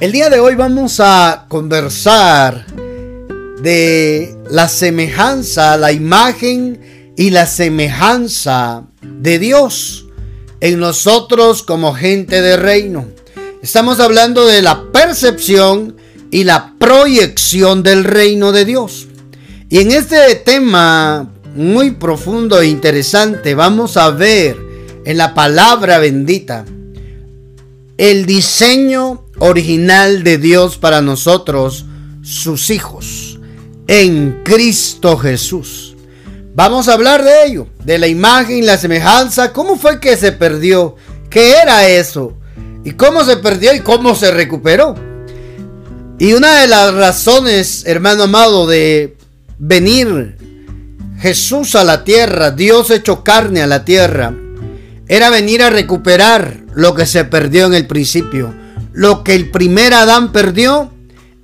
El día de hoy vamos a conversar de la semejanza, la imagen y la semejanza de Dios en nosotros como gente de reino. Estamos hablando de la percepción y la proyección del reino de Dios. Y en este tema muy profundo e interesante vamos a ver en la palabra bendita el diseño original de Dios para nosotros, sus hijos, en Cristo Jesús. Vamos a hablar de ello, de la imagen la semejanza, cómo fue que se perdió, qué era eso, y cómo se perdió y cómo se recuperó. Y una de las razones, hermano amado, de venir Jesús a la tierra, Dios hecho carne a la tierra, era venir a recuperar lo que se perdió en el principio lo que el primer Adán perdió,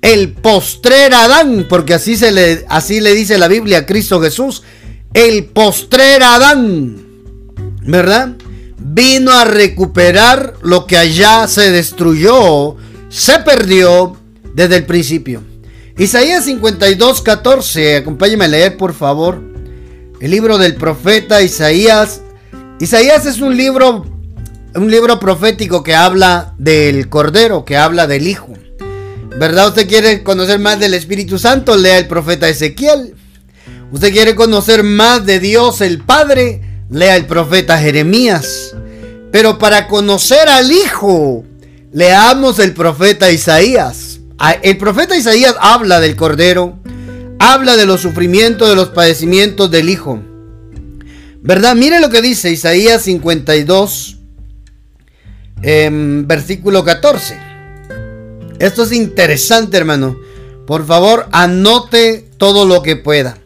el postrer Adán, porque así, se le, así le dice la Biblia a Cristo Jesús, el postrer Adán, ¿verdad? Vino a recuperar lo que allá se destruyó, se perdió desde el principio. Isaías 52, 14, acompáñeme a leer por favor el libro del profeta Isaías. Isaías es un libro un libro profético que habla del Cordero, que habla del Hijo. ¿Verdad? Usted quiere conocer más del Espíritu Santo, lea el profeta Ezequiel. Usted quiere conocer más de Dios el Padre, lea el profeta Jeremías. Pero para conocer al Hijo, leamos el profeta Isaías. Ah, el profeta Isaías habla del Cordero, habla de los sufrimientos, de los padecimientos del Hijo. ¿Verdad? Mire lo que dice Isaías 52, en versículo 14. Esto es interesante, hermano. Por favor, anote todo lo que pueda.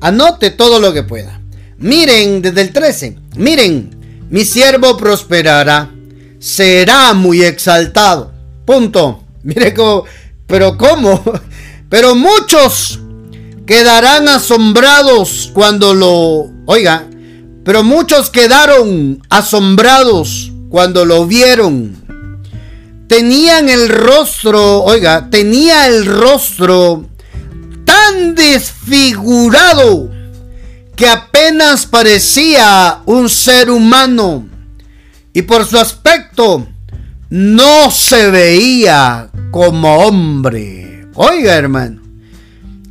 Anote todo lo que pueda. Miren desde el 13. Miren, mi siervo prosperará. Será muy exaltado. Punto. Mire cómo. Pero cómo. Pero muchos quedarán asombrados cuando lo... Oiga. Pero muchos quedaron asombrados cuando lo vieron, tenían el rostro, oiga, tenía el rostro tan desfigurado que apenas parecía un ser humano y por su aspecto no se veía como hombre. Oiga, hermano.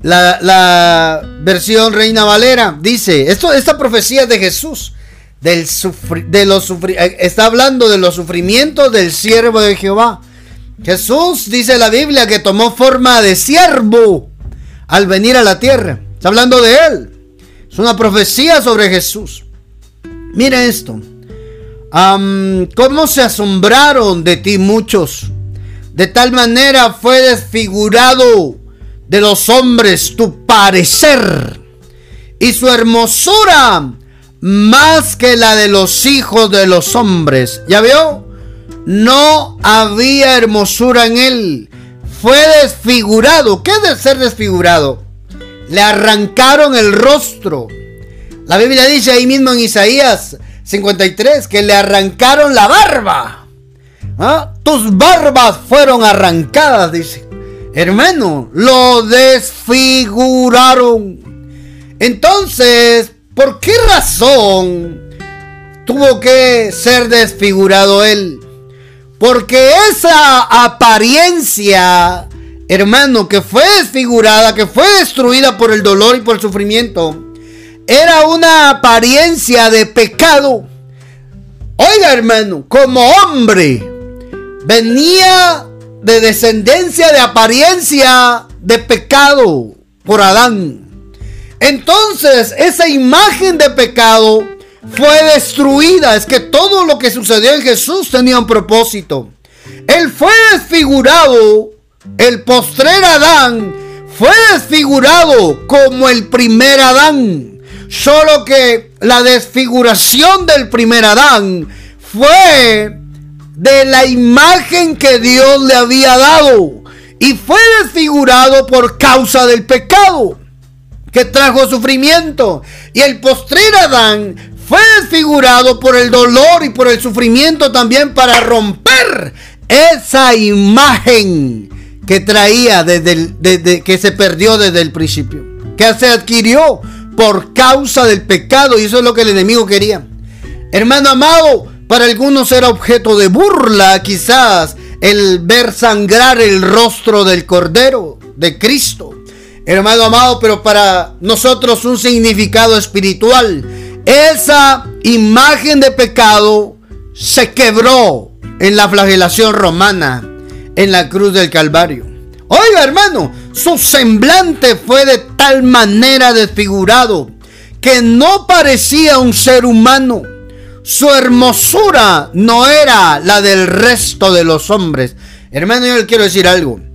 La, la versión Reina Valera dice, esto, esta profecía de Jesús del de los eh, está hablando de los sufrimientos del siervo de Jehová. Jesús dice la Biblia que tomó forma de siervo al venir a la tierra. Está hablando de él. Es una profecía sobre Jesús. Mira esto. ¿Cómo se asombraron de ti muchos? De tal manera fue desfigurado de los hombres tu parecer y su hermosura más que la de los hijos de los hombres. ¿Ya vio? No había hermosura en él. Fue desfigurado. ¿Qué es de ser desfigurado? Le arrancaron el rostro. La Biblia dice ahí mismo en Isaías 53 que le arrancaron la barba. ¿Ah? Tus barbas fueron arrancadas, dice. Hermano, lo desfiguraron. Entonces, ¿Por qué razón tuvo que ser desfigurado él? Porque esa apariencia, hermano, que fue desfigurada, que fue destruida por el dolor y por el sufrimiento, era una apariencia de pecado. Oiga, hermano, como hombre, venía de descendencia de apariencia de pecado por Adán. Entonces, esa imagen de pecado fue destruida. Es que todo lo que sucedió en Jesús tenía un propósito. Él fue desfigurado. El postrer Adán fue desfigurado como el primer Adán. Solo que la desfiguración del primer Adán fue de la imagen que Dios le había dado. Y fue desfigurado por causa del pecado que trajo sufrimiento. Y el postrer Adán fue desfigurado por el dolor y por el sufrimiento también para romper esa imagen que traía desde, que se perdió desde el principio, que se adquirió por causa del pecado y eso es lo que el enemigo quería. Hermano amado, para algunos era objeto de burla quizás el ver sangrar el rostro del Cordero de Cristo. Hermano amado, pero para nosotros un significado espiritual. Esa imagen de pecado se quebró en la flagelación romana en la cruz del Calvario. Oiga, hermano, su semblante fue de tal manera desfigurado que no parecía un ser humano. Su hermosura no era la del resto de los hombres. Hermano, yo le quiero decir algo.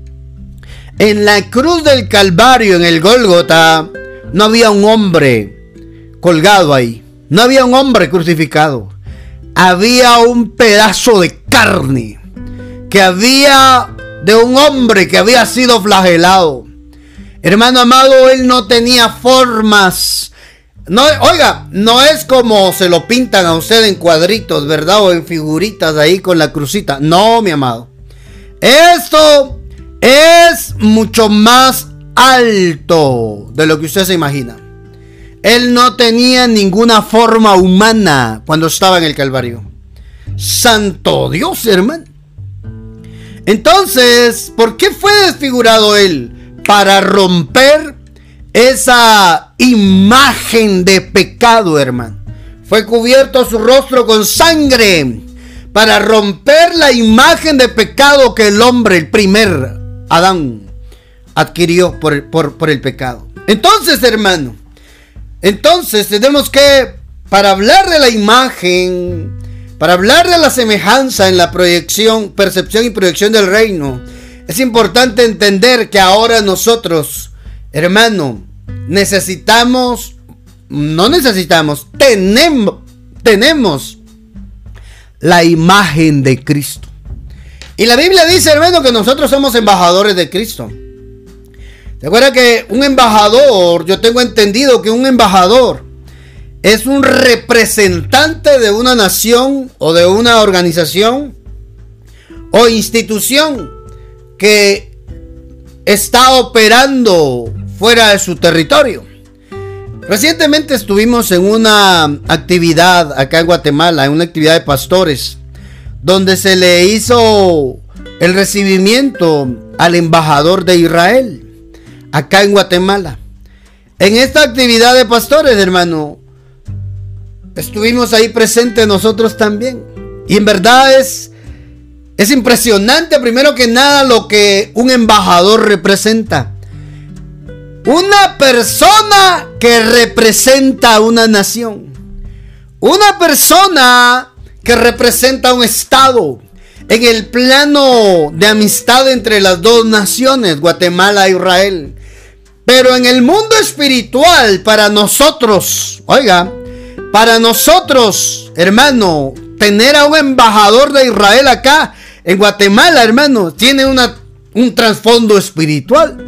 En la cruz del Calvario, en el Gólgota, no había un hombre colgado ahí. No había un hombre crucificado. Había un pedazo de carne que había de un hombre que había sido flagelado. Hermano amado, él no tenía formas. No, oiga, no es como se lo pintan a usted en cuadritos, ¿verdad? O en figuritas ahí con la crucita. No, mi amado. Esto es mucho más alto de lo que usted se imagina. Él no tenía ninguna forma humana cuando estaba en el Calvario. Santo Dios, hermano. Entonces, ¿por qué fue desfigurado él? Para romper esa imagen de pecado, hermano. Fue cubierto su rostro con sangre para romper la imagen de pecado que el hombre, el primer Adán, adquirió por, por el pecado. Entonces, hermano, entonces tenemos que, para hablar de la imagen, para hablar de la semejanza en la proyección, percepción y proyección del reino, es importante entender que ahora nosotros, hermano, necesitamos, no necesitamos, tenemos, tenemos la imagen de Cristo. Y la Biblia dice, hermano, que nosotros somos embajadores de Cristo. Recuerda que un embajador, yo tengo entendido que un embajador es un representante de una nación o de una organización o institución que está operando fuera de su territorio. Recientemente estuvimos en una actividad acá en Guatemala, en una actividad de pastores, donde se le hizo el recibimiento al embajador de Israel, acá en Guatemala. En esta actividad de pastores, hermano, estuvimos ahí presentes nosotros también. Y en verdad es, es impresionante, primero que nada, lo que un embajador representa. Una persona que representa a una nación. Una persona que representa un estado. En el plano de amistad entre las dos naciones, Guatemala e Israel. Pero en el mundo espiritual, para nosotros, oiga, para nosotros, hermano, tener a un embajador de Israel acá en Guatemala, hermano, tiene una, un trasfondo espiritual.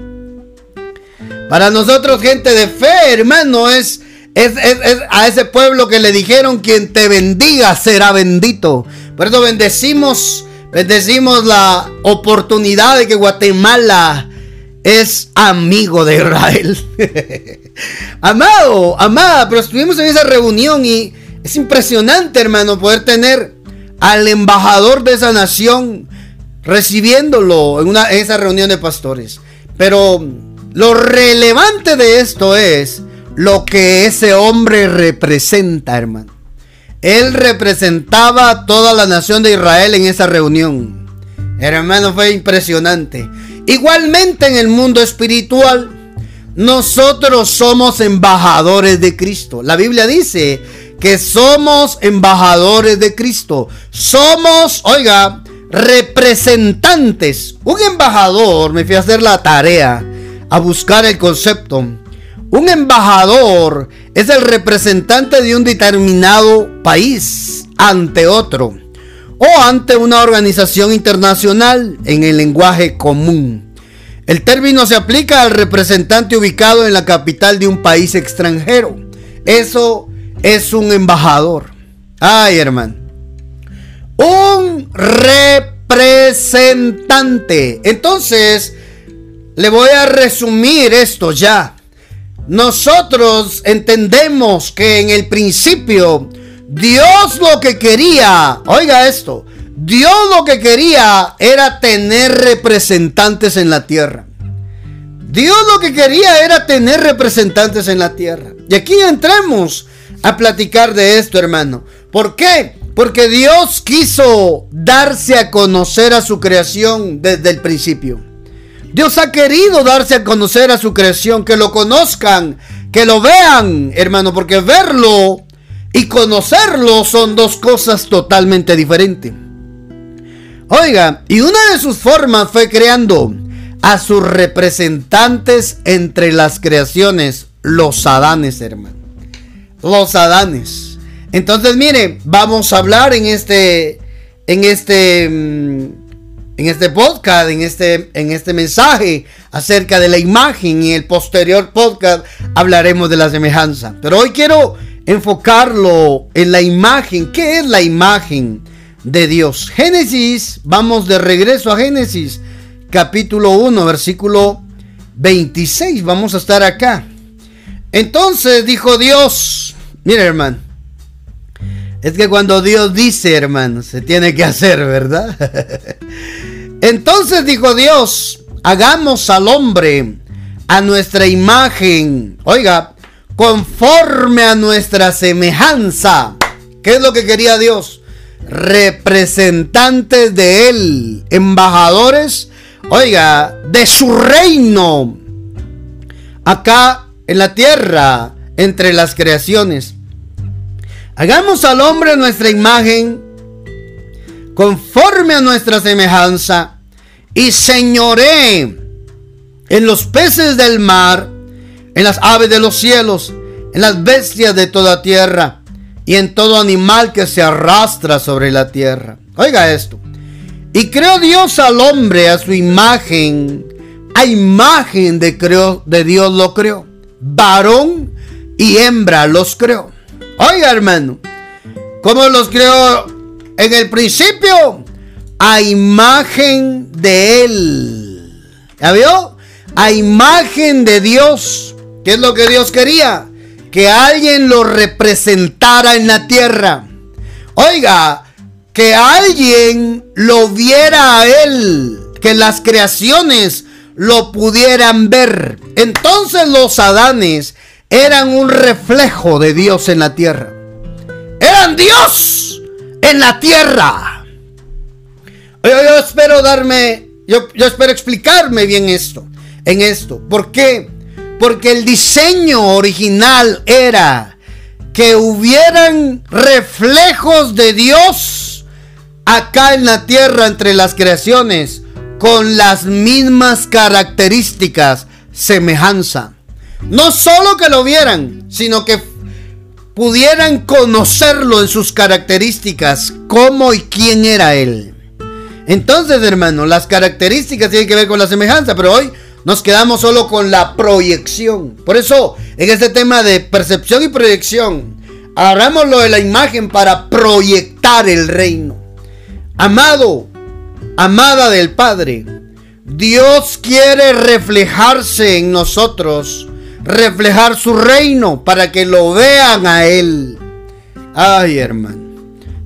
Para nosotros, gente de fe, hermano, es, es, a ese pueblo que le dijeron, quien te bendiga será bendito. Por eso bendecimos, bendecimos la oportunidad de que Guatemala es amigo de Israel. Amado, amada, pero estuvimos en esa reunión y es impresionante, hermano, poder tener al embajador de esa nación recibiéndolo en, una, en esa reunión de pastores. Pero lo relevante de esto es lo que ese hombre representa, hermano. Él representaba a toda la nación de Israel en esa reunión. Hermano, fue impresionante. Igualmente en el mundo espiritual, nosotros somos embajadores de Cristo. La Biblia dice que somos embajadores de Cristo. Somos, oiga, representantes. Un embajador, me fui a hacer la tarea, a buscar el concepto. Un embajador es el representante de un determinado país ante otro o ante una organización internacional en el lenguaje común. El término se aplica al representante ubicado en la capital de un país extranjero. Eso es un embajador. Ay, hermano. Un representante. Entonces, le voy a resumir esto ya. Nosotros entendemos que en el principio Dios lo que quería, oiga esto, Dios lo que quería era tener representantes en la tierra. Dios lo que quería era tener representantes en la tierra. Y aquí entremos a platicar de esto, hermano. ¿Por qué? Porque Dios quiso darse a conocer a su creación desde el principio. Dios ha querido darse a conocer a su creación, que lo conozcan, que lo vean, hermano, porque verlo y conocerlo son dos cosas totalmente diferentes. Oiga, y una de sus formas fue creando a sus representantes entre las creaciones, los Adanes, hermano. Los Adanes. Entonces, mire, vamos a hablar en este en este mm, en este podcast, en este en este mensaje acerca de la imagen y el posterior podcast hablaremos de la semejanza. Pero hoy quiero enfocarlo en la imagen. ¿Qué es la imagen? de Dios. Génesis, vamos de regreso a Génesis, capítulo 1, versículo 26. Vamos a estar acá. Entonces dijo Dios, mire hermano, es que cuando Dios dice, hermano, se tiene que hacer, ¿verdad? Entonces dijo Dios, hagamos al hombre a nuestra imagen, oiga, conforme a nuestra semejanza. ¿Qué es lo que quería Dios? representantes de él, embajadores, oiga, de su reino, acá en la tierra, entre las creaciones. Hagamos al hombre nuestra imagen, conforme a nuestra semejanza, y señoré en los peces del mar, en las aves de los cielos, en las bestias de toda tierra y en todo animal que se arrastra sobre la tierra. Oiga esto. Y creó Dios al hombre a su imagen. A imagen de, de Dios lo creó. Varón y hembra los creó. Oiga hermano. ¿Cómo los creó en el principio? A imagen de Él. ¿Ya vio? A imagen de Dios. ¿Qué es lo que Dios quería? que alguien lo representara en la tierra. Oiga, que alguien lo viera a él, que las creaciones lo pudieran ver. Entonces los Adanes eran un reflejo de Dios en la tierra. Eran Dios en la tierra. Yo, espero darme, yo, yo espero explicarme bien esto, en esto. ¿Por qué? Porque el diseño original era que hubieran reflejos de Dios acá en la tierra entre las creaciones con las mismas características, semejanza. No solo que lo vieran, sino que pudieran conocerlo en sus características, cómo y quién era él. Entonces, hermano, las características tienen que ver con la semejanza, pero hoy nos quedamos solo con la proyección. Por eso, en este tema de percepción y proyección, lo de la imagen para proyectar el reino. Amado, amada del Padre, Dios quiere reflejarse en nosotros, reflejar su reino para que lo vean a Él. Ay, hermano.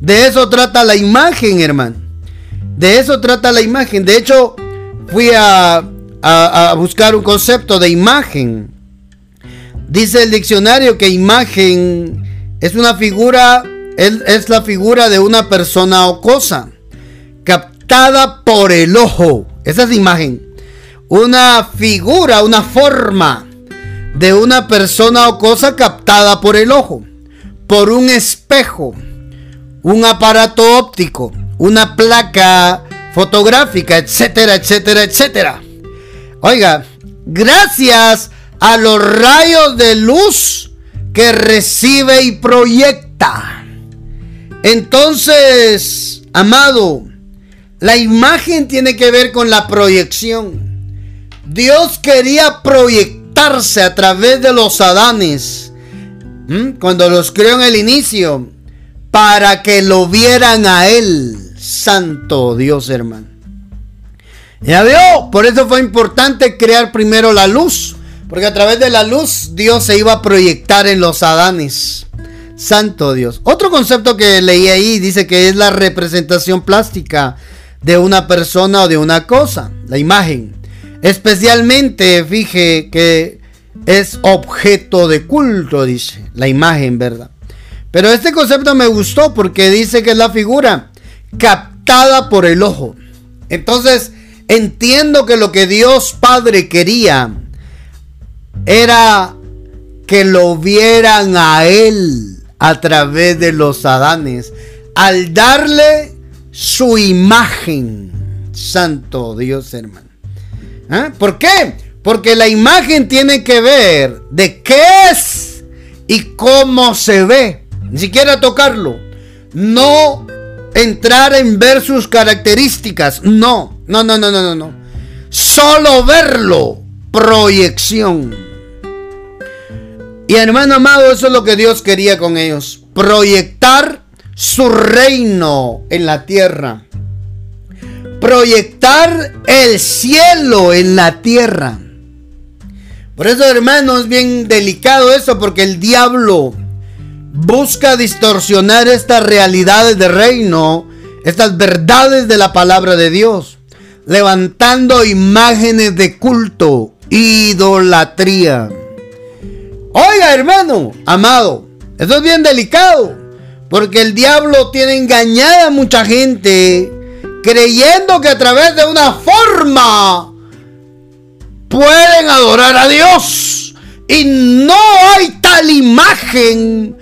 De eso trata la imagen, hermano. De eso trata la imagen. De hecho, fui a a, buscar un concepto de imagen. Dice el diccionario que imagen es una figura, es, la figura de una persona o cosa, captada por el ojo. Esa es imagen. Una figura, una forma de una persona o cosa captada por el ojo, por un espejo, un aparato óptico, una placa fotográfica, etcétera, etcétera, etcétera. Oiga, gracias a los rayos de luz que recibe y proyecta. Entonces, amado, la imagen tiene que ver con la proyección. Dios quería a través de los Adanes, cuando los creó en el inicio, para que lo vieran a Él. Santo Dios, hermano. Ya veo, por eso fue importante crear primero la luz, porque a través de la luz Dios se iba a proyectar en los Adanes. Santo Dios. Otro concepto que leí ahí dice que es la representación plástica de una persona o de una cosa, la imagen. Especialmente, fije que es objeto de culto, dice, la imagen, ¿verdad? Pero este concepto me gustó porque dice que es la figura captada por el ojo. Entonces, entiendo que lo que Dios Padre quería era que lo vieran a Él a través de los Adanes, al darle su imagen. Santo Dios, hermano. ¿Ah? ¿Por qué? Porque la imagen tiene que ver de qué es y cómo se ve. Ni siquiera tocarlo. No entrar en ver sus características. No, no, no, no, no, no. no. Solo verlo. Proyección. Y hermano amado, eso es lo que Dios quería con ellos. Proyectar su reino en la tierra. Proyectar el cielo en la tierra. Por eso, hermano, es bien delicado eso, porque el diablo busca distorsionar estas realidades de reino, estas verdades de la palabra de Dios, levantando imágenes de culto, idolatría. Oiga, hermano, amado, esto es bien delicado, porque el diablo tiene engañada a mucha gente creyendo que a través de una forma pueden adorar a Dios. Y no hay tal imagen,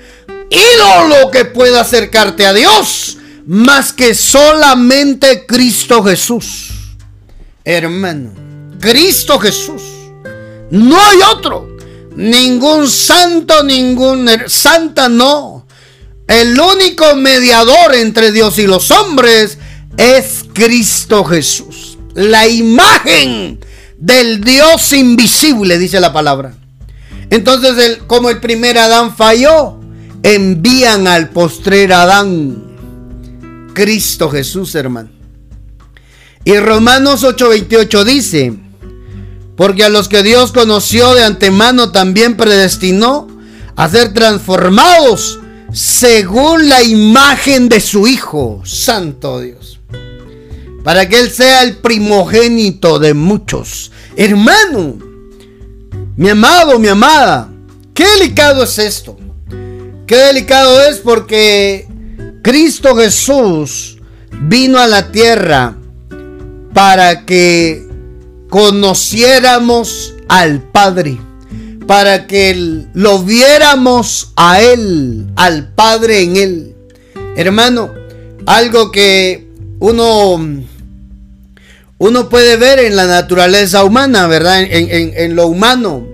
ídolo que pueda acercarte a Dios, más que solamente Cristo Jesús. Hermano, Cristo Jesús. No hay otro. Ningún santo, ningún santa, no. El único mediador entre Dios y los hombres es Cristo Jesús. La imagen del Dios invisible, dice la palabra. Entonces, como el primer Adán falló, envían al postrer Adán, Cristo Jesús, hermano. Y Romanos 8:28 dice, porque a los que Dios conoció de antemano también predestinó a ser transformados según la imagen de su Hijo, Santo Dios para que Él sea el primogénito de muchos. Hermano, mi amado, mi amada, qué delicado es esto. Qué delicado es porque Cristo Jesús vino a la tierra para que conociéramos al Padre, para que lo viéramos a Él, al Padre en Él. Hermano, algo que uno uno puede ver en la naturaleza humana, ¿verdad? En, lo humano.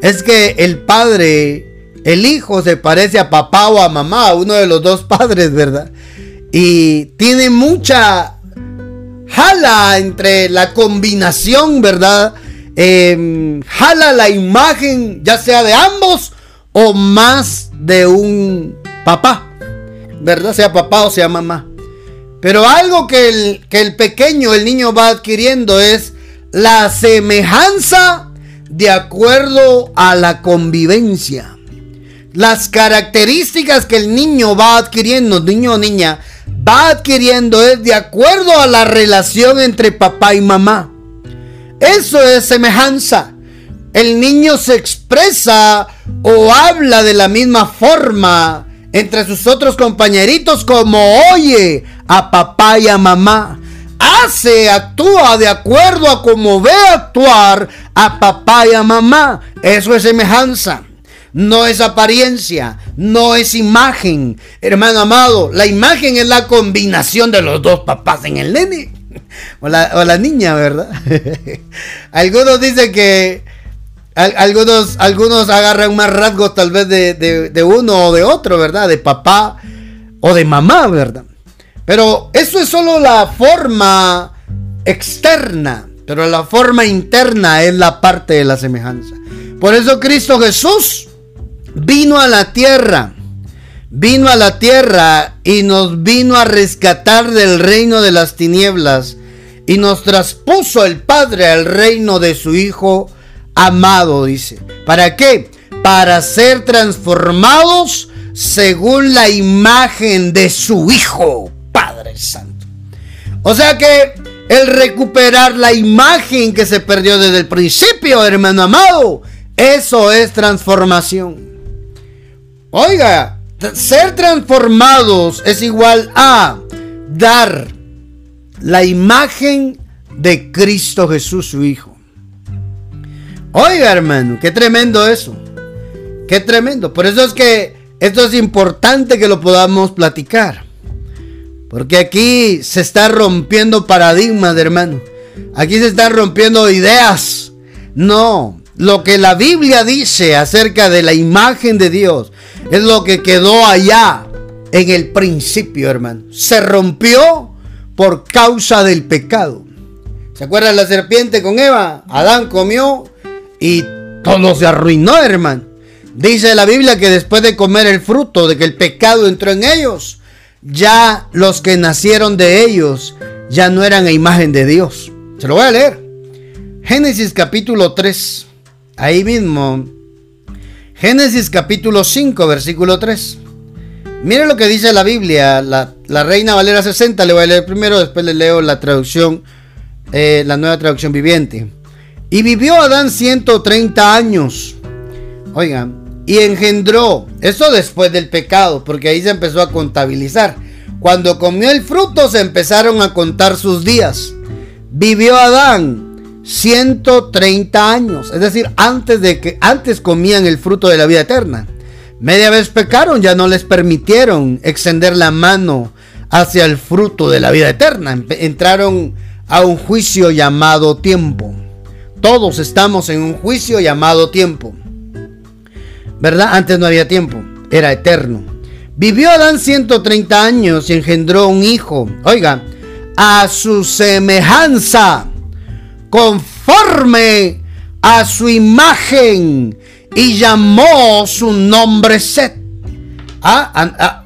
Es que el padre, el hijo se parece a papá o a mamá, uno de los dos padres, ¿verdad? Y tiene mucha jala entre la combinación, ¿verdad? Em, jala la imagen, ya sea de ambos o más de un papá, ¿verdad? Sea papá o sea mamá. Pero algo que el, que el pequeño, el niño va adquiriendo es la semejanza de acuerdo a la convivencia. Las características que el niño va adquiriendo, niño o niña, va adquiriendo es de acuerdo a la relación entre papá y mamá. Eso es semejanza. El niño se expresa o habla de la misma forma entre sus otros compañeritos como oye a papá y a mamá. Hace, actúa de acuerdo a como ve actuar a papá y a mamá. Eso es semejanza. No es apariencia, no es imagen. Hermano amado, la imagen es la combinación de los dos papás en el nene. O la, niña, ¿verdad? Algunos dicen que algunos, algunos agarran más rasgos tal vez de, uno o de otro, ¿verdad? De papá o de mamá, ¿verdad? Pero eso es solo la forma externa, pero la forma interna es la parte de la semejanza. Por eso Cristo Jesús vino a la tierra vino a la tierra y nos vino a rescatar del reino de las tinieblas y nos traspuso el Padre al reino de su Hijo amado, dice. ¿Para qué? Para ser transformados según la imagen de su Hijo, Padre Santo. O sea que el recuperar la imagen que se perdió desde el principio, hermano amado, eso es transformación. Oiga, ser transformados es igual a dar la imagen de Cristo Jesús, su Hijo. Oiga, hermano, qué tremendo eso. Qué tremendo. Por eso es que esto es importante que lo podamos platicar. Porque aquí se está rompiendo paradigmas, hermano. Aquí se están rompiendo ideas. No, lo que la Biblia dice acerca de la imagen de Dios es lo que quedó allá en el principio, hermano. Se rompió por causa del pecado. ¿Se acuerdan la serpiente con Eva? Adán comió y todo se arruinó, hermano. Dice la Biblia que después de comer el fruto, de que el pecado entró en ellos, ya los que nacieron de ellos ya no eran a imagen de Dios. Se lo voy a leer. Génesis capítulo 3. Ahí mismo. Génesis capítulo 5, versículo 3. Mire lo que dice la Biblia, la, Reina Valera 60, le voy a leer primero, después le leo la traducción, eh, la nueva traducción viviente. Y vivió Adán 130 años. Oigan, y engendró, eso después del pecado, porque ahí se empezó a contabilizar. Cuando comió el fruto se empezaron a contar sus días. Vivió Adán 130 años, es decir, antes de que antes comían el fruto de la vida eterna. Media vez pecaron, ya no les permitieron extender la mano hacia el fruto de la vida eterna. Entraron a un juicio llamado tiempo. Todos estamos en un juicio llamado tiempo. ¿verdad? Antes no había tiempo, era eterno. Vivió Adán 130 años y engendró un hijo, oiga, a su semejanza, conforme a su imagen, y llamó su nombre Set. ¿Ah? ah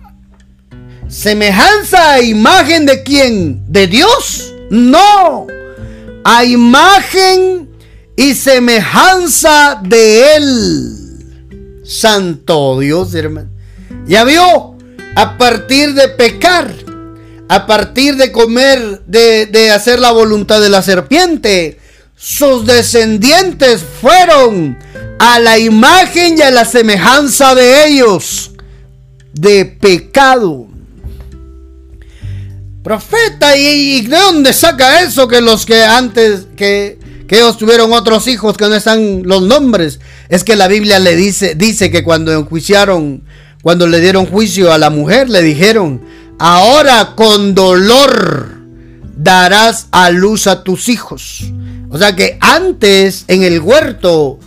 ¿Semejanza a imagen de quién? ¿De Dios? No. A imagen y semejanza de Él. Santo Dios, hermano. Ya vio, a partir de pecar, a partir de comer, de, hacer la voluntad de la serpiente, sus descendientes fueron a la imagen y a la semejanza de ellos, de pecado. Profeta, ¿y de dónde saca eso que los que antes, que que ellos tuvieron otros hijos que no están los nombres. Es que la Biblia le dice, dice que cuando enjuiciaron, cuando le dieron juicio a la mujer, le dijeron, ahora con dolor darás a luz a tus hijos. O sea que antes en el huerto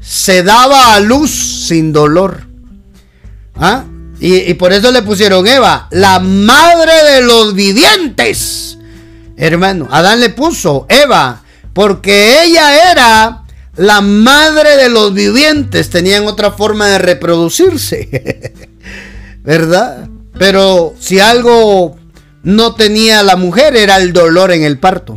se daba a luz sin dolor. ¿Ah? Y, y, por eso le pusieron Eva, la madre de los vivientes. Hermano, Adán le puso Eva, porque ella era la madre de los vivientes, tenían otra forma de reproducirse, ¿verdad? Pero si algo no tenía la mujer era el dolor en el parto.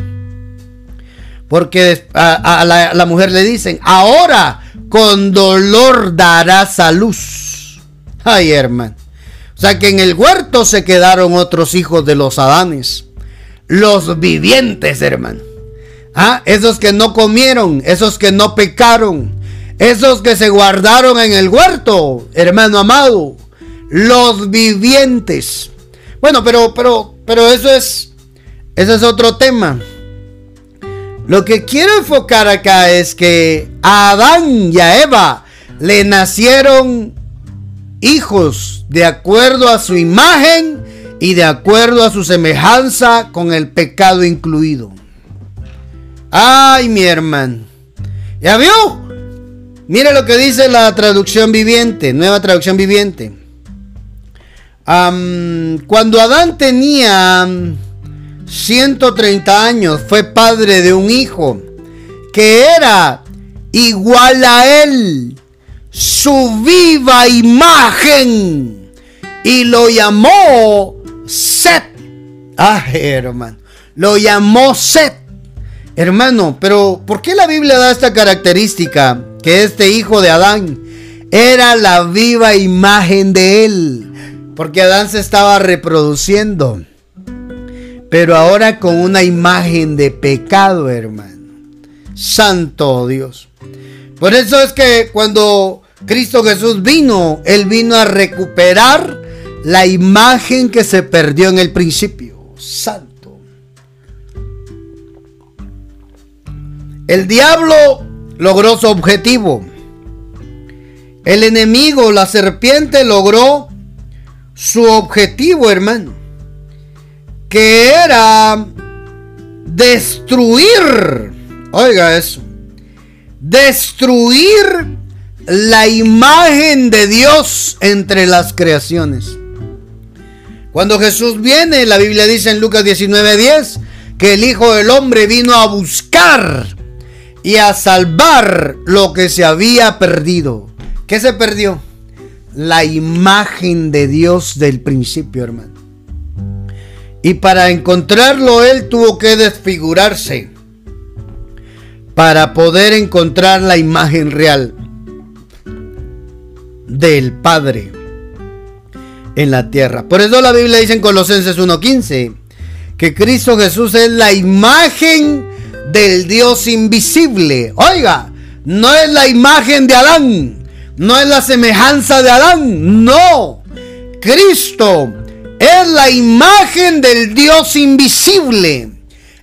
Porque a, la, mujer le dicen, ahora con dolor darás a luz. Ay, hermano. O sea que en el huerto se quedaron otros hijos de los Adanes. Los vivientes, hermano. Ah, esos que no comieron, esos que no pecaron, esos que se guardaron en el huerto, hermano amado, los vivientes. Bueno, pero, pero, pero eso es, ese es otro tema. Lo que quiero enfocar acá es que a Adán y a Eva le nacieron hijos de acuerdo a su imagen y de acuerdo a su semejanza con el pecado incluido. Ay, mi hermano. ¿Ya vio? Mire lo que dice la traducción viviente, nueva traducción viviente. cuando Adán tenía 130 años, fue padre de un hijo que era igual a él, su viva imagen y lo llamó Set. Ah, hermano, lo llamó Set. Hermano, pero ¿por qué la Biblia da esta característica? Que este hijo de Adán era la viva imagen de él. Porque Adán se estaba reproduciendo. Pero ahora con una imagen de pecado, hermano. Santo Dios. Por eso es que cuando Cristo Jesús vino, Él vino a recuperar la imagen que se perdió en el principio. Santo. El diablo logró su objetivo. El enemigo, la serpiente, logró su objetivo, hermano. Que era destruir. Oiga eso. Destruir la imagen de Dios entre las creaciones. Cuando Jesús viene, la Biblia dice en Lucas 19:10 que el Hijo del Hombre vino a buscar y a salvar lo que se había perdido. ¿Qué se perdió? La imagen de Dios del principio, hermano. Y para encontrarlo, Él tuvo que desfigurarse para poder encontrar la imagen real del Padre en la tierra. Por eso la Biblia dice en Colosenses 1.15 que Cristo Jesús es la imagen del Dios invisible. Oiga, no es la imagen de Adán, no es la semejanza de Adán, no. Cristo es la imagen del Dios invisible,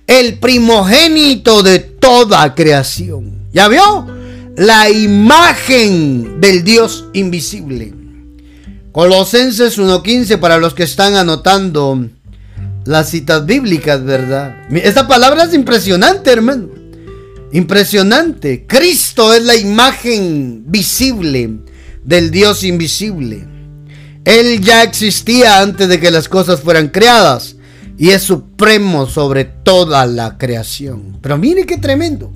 el primogénito de toda creación. ¿Ya vio? la imagen del Dios invisible. Colosenses 1.15 para los que están anotando las citas bíblicas, ¿verdad? Esta palabra es impresionante, hermano. Impresionante. Cristo es la imagen visible del Dios invisible. Él ya existía antes de que las cosas fueran creadas y es supremo sobre toda la creación. Pero mire qué tremendo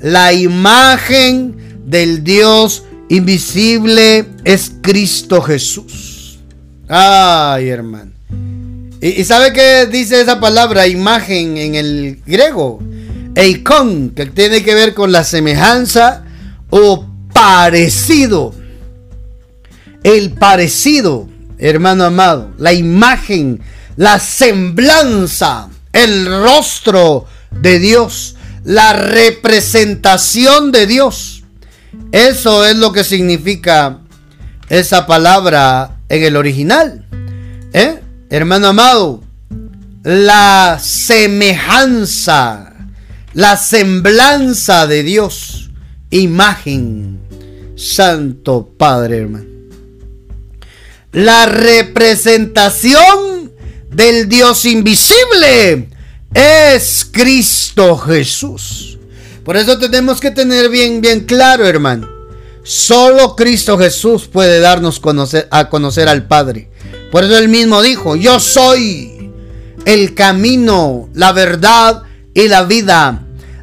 la imagen del Dios invisible es Cristo Jesús. Ay, hermano. ¿Y, sabe qué dice esa palabra imagen en el griego? Eikon, que tiene que ver con la semejanza o parecido. El parecido, hermano amado, la imagen, la semblanza, el rostro de Dios la representación de Dios. Eso es lo que significa esa palabra en el original. ¿Eh? Hermano amado, la semejanza, la semblanza de Dios, imagen, Santo Padre, hermano. La representación del Dios invisible es Cristo Jesús. Por eso tenemos que tener bien, bien claro, hermano. Solo Cristo Jesús puede darnos a conocer al Padre. Por eso él mismo dijo, yo soy el camino, la verdad y la vida.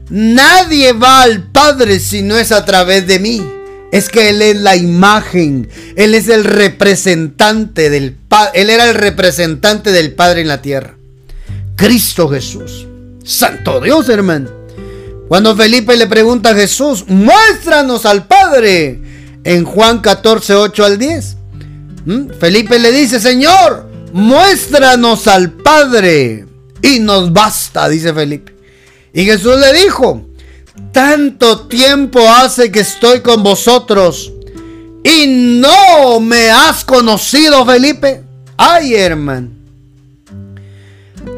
Nadie va al Padre si no es a través de mí. Es que Él es la imagen, Él es el representante del Padre, Él era el representante del Padre en la tierra. Cristo Jesús. Santo Dios, hermano. Cuando Felipe le pregunta a Jesús, muéstranos al Padre. En Juan 14, 8 al 10. ¿Mm? Felipe le dice, Señor, muéstranos al Padre. Y nos basta, dice Felipe. Y Jesús le dijo, tanto tiempo hace que estoy con vosotros y no me has conocido, Felipe. Ay, hermano.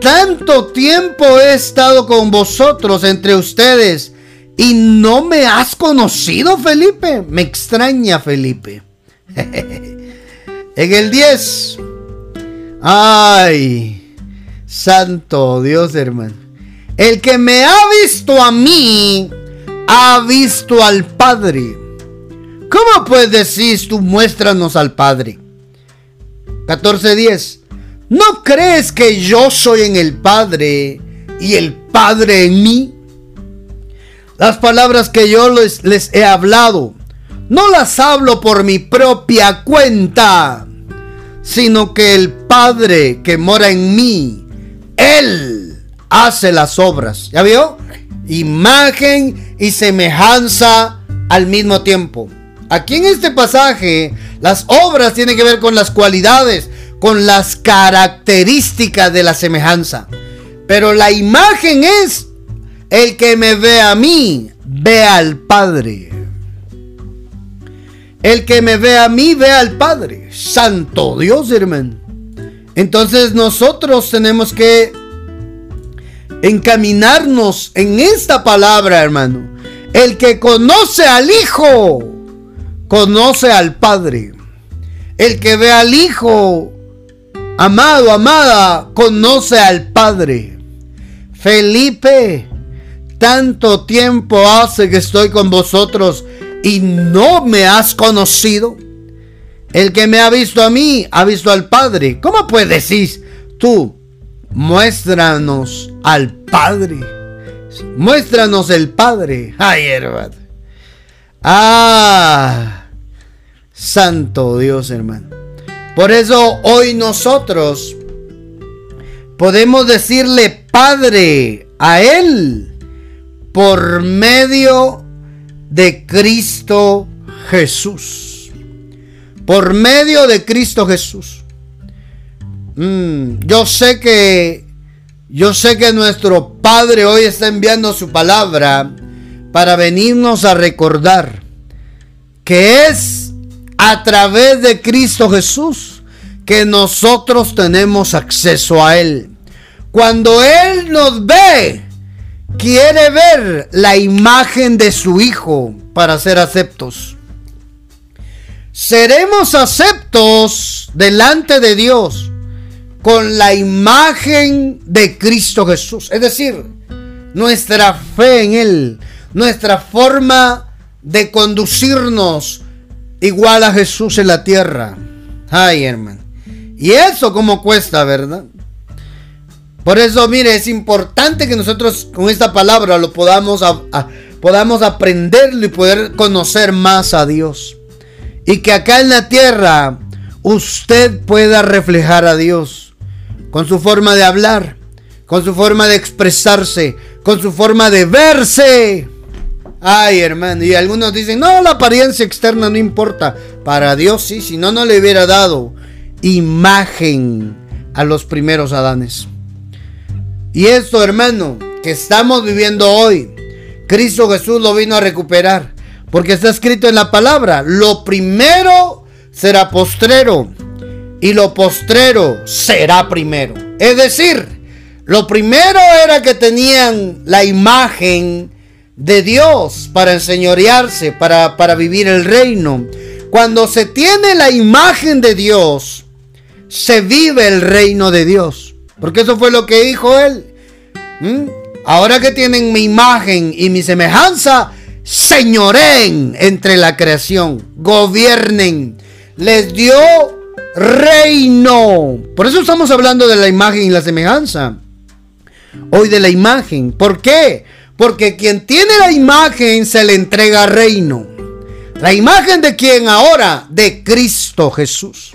Tanto tiempo he estado con vosotros entre ustedes y no me has conocido, Felipe. Me extraña, Felipe. En el 10. Ay, santo Dios, hermano. El que me ha visto a mí, ha visto al Padre. ¿Cómo puedes decir tú muéstranos al Padre? 14.10. ¿No crees que yo soy en el Padre y el Padre en mí? Las palabras que yo les, he hablado, no las hablo por mi propia cuenta, sino que el Padre que mora en mí, Él hace las obras. ¿Ya vio? Imagen y semejanza al mismo tiempo. Aquí en este pasaje, las obras tienen que ver con las cualidades, con las características de la semejanza. Pero la imagen es el que me ve a mí, ve al Padre. El que me ve a mí, ve al Padre. Santo Dios, hermano. Entonces nosotros tenemos que encaminarnos en esta palabra, hermano. El que conoce al Hijo, conoce al Padre. El que ve al Hijo, amado, amada, conoce al Padre. Felipe, tanto tiempo hace que estoy con vosotros y no me has conocido. El que me ha visto a mí, ha visto al Padre. ¿Cómo puedes decir tú? Muéstranos al Padre. Muéstranos el Padre. Ay, hermano. Ah, Santo Dios, hermano. Por eso hoy nosotros podemos decirle Padre a Él por medio de Cristo Jesús. Por medio de Cristo Jesús. Mm, yo sé que yo sé que nuestro Padre hoy está enviando su palabra para venirnos a recordar que es a través de Cristo Jesús que nosotros tenemos acceso a Él. Cuando Él nos ve, quiere ver la imagen de su Hijo para ser aceptos. Seremos aceptos delante de Dios con la imagen de Cristo Jesús. Es decir, nuestra fe en Él, nuestra forma de conducirnos igual a Jesús en la tierra. Ay, hermano. Y eso como cuesta, ¿verdad? Por eso, mire, es importante que nosotros con esta palabra lo podamos, podamos aprenderlo y poder conocer más a Dios. Y que acá en la tierra usted pueda reflejar a Dios con su forma de hablar, con su forma de expresarse, con su forma de verse. Ay, hermano, y algunos dicen, no, la apariencia externa no importa. Para Dios sí, si no, no le hubiera dado imagen a los primeros Adanes. Y esto, hermano, que estamos viviendo hoy, Cristo Jesús lo vino a recuperar. Porque está escrito en la palabra, lo primero será postrero y lo postrero será primero. Es decir, lo primero era que tenían la imagen de Dios para enseñorearse, para, para vivir el reino. Cuando se tiene la imagen de Dios, se vive el reino de Dios. Porque eso fue lo que dijo él. ¿Mm? Ahora que tienen mi imagen y mi semejanza, señoren entre la creación, gobiernen. Les dio reino. Por eso estamos hablando de la imagen y la semejanza. Hoy de la imagen. ¿Por qué? Porque quien tiene la imagen se le entrega reino. La imagen de quien ahora? De Cristo Jesús.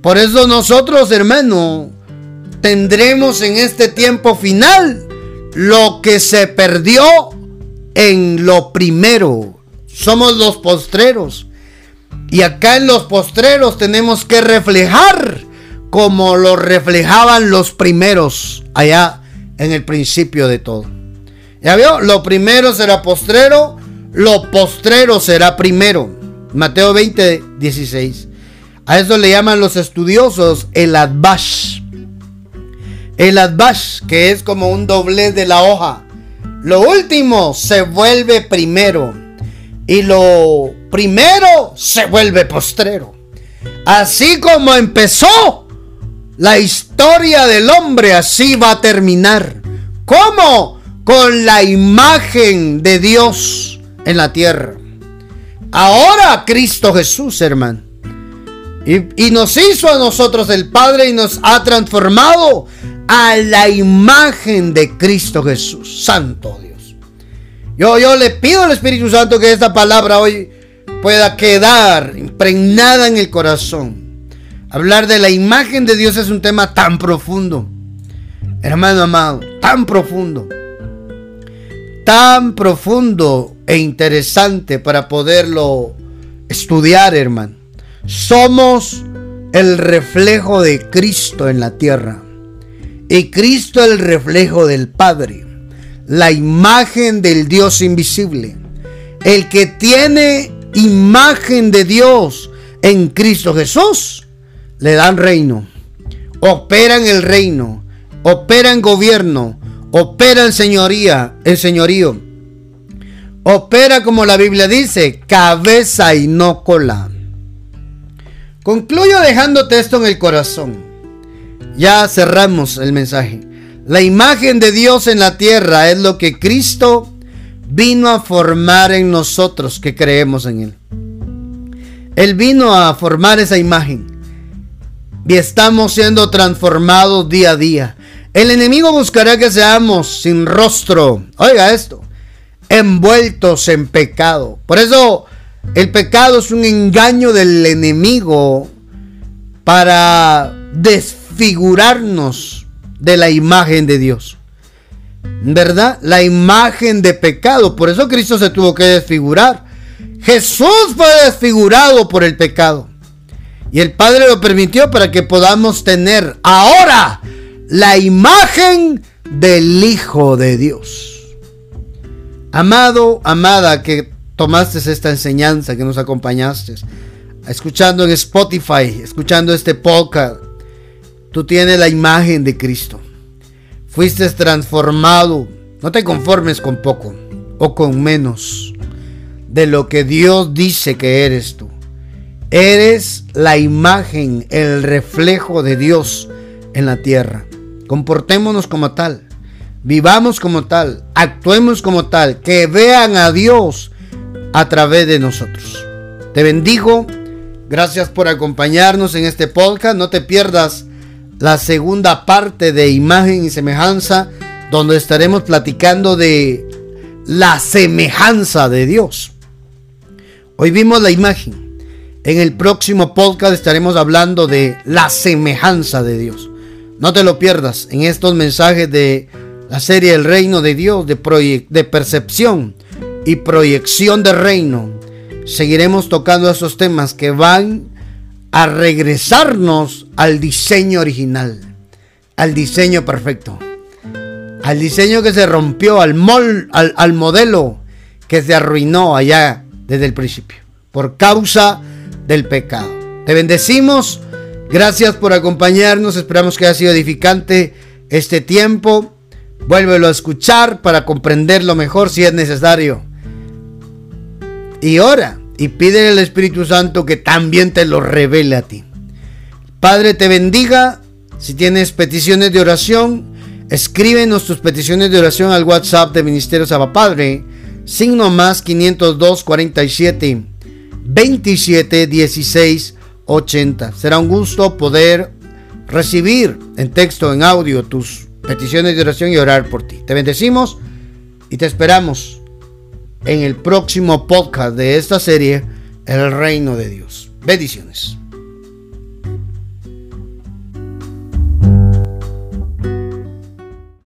Por eso nosotros, hermano, tendremos en este tiempo final lo que se perdió en lo primero. Somos los postreros. Y acá en los postreros tenemos que reflejar como lo reflejaban los primeros allá en el principio de todo. ¿Ya vio? Lo primero será postrero, lo postrero será primero. Mateo 20, 16. A eso le llaman los estudiosos el adbash. El adbash, que es como un doblez de la hoja. Lo último se vuelve primero. Y lo primero se vuelve postrero. Así como empezó la historia del hombre, así va a terminar. ¿Cómo? Con la imagen de Dios en la tierra. Ahora Cristo Jesús, hermano. Y, nos hizo a nosotros el Padre y nos ha transformado a la imagen de Cristo Jesús. Santo Dios. Yo, yo le pido al Espíritu Santo que esta palabra hoy pueda quedar impregnada en el corazón. Hablar de la imagen de Dios es un tema tan profundo. Hermano amado, tan profundo. Tan profundo e interesante para poderlo estudiar, hermano. Somos el reflejo de Cristo en la tierra. Y Cristo el reflejo del Padre. La imagen del Dios invisible. El que tiene imagen de Dios en Cristo Jesús le dan reino, operan el reino, operan gobierno, operan señoría, el señorío. Opera como la Biblia dice, cabeza y no cola. Concluyo dejándote esto en el corazón. Ya cerramos el mensaje. La imagen de Dios en la tierra es lo que Cristo vino a formar en nosotros que creemos en Él. Él vino a formar esa imagen y estamos siendo transformados día a día. El enemigo buscará que seamos sin rostro. Oiga esto. Envueltos en pecado. Por eso el pecado es un engaño del enemigo para desfigurarnos de la imagen de Dios. ¿Verdad? La imagen de pecado. Por eso Cristo se tuvo que desfigurar. Jesús fue desfigurado por el pecado. Y el Padre lo permitió para que podamos tener ahora la imagen del Hijo de Dios. Amado, amada, que tomaste esta enseñanza, que nos acompañaste, escuchando en Spotify, escuchando este podcast, tú tienes la imagen de Cristo. Fuiste transformado. No te conformes con poco o con menos de lo que Dios dice que eres tú. Eres la imagen, el reflejo de Dios en la tierra. Comportémonos como tal. Vivamos como tal. Actuemos como tal. Que vean a Dios a través de nosotros. Te bendigo. Gracias por acompañarnos en este podcast. No te pierdas la segunda parte de imagen y semejanza, donde estaremos platicando de la semejanza de Dios. Hoy vimos la imagen. En el próximo podcast estaremos hablando de la semejanza de Dios. No te lo pierdas en estos mensajes de la serie El Reino de Dios, de, percepción y proyección de reino. Seguiremos tocando esos temas que van a regresarnos al diseño original, al diseño perfecto, al diseño que se rompió, al, mol, al, al modelo que se arruinó allá desde el principio, por causa del pecado. Te bendecimos. Gracias por acompañarnos. Esperamos que haya sido edificante este tiempo. Vuélvelo a escuchar para comprenderlo mejor si es necesario. Y ora y pídele al Espíritu Santo que también te lo revele a ti. Padre te bendiga. Si tienes peticiones de oración, escríbenos tus peticiones de oración al WhatsApp de Ministerio Saba Padre, signo más 502 47 27 16 80. Será un gusto poder recibir en texto, en audio, tus peticiones de oración y orar por ti. Te bendecimos y te esperamos en el próximo podcast de esta serie, El Reino de Dios. Bendiciones.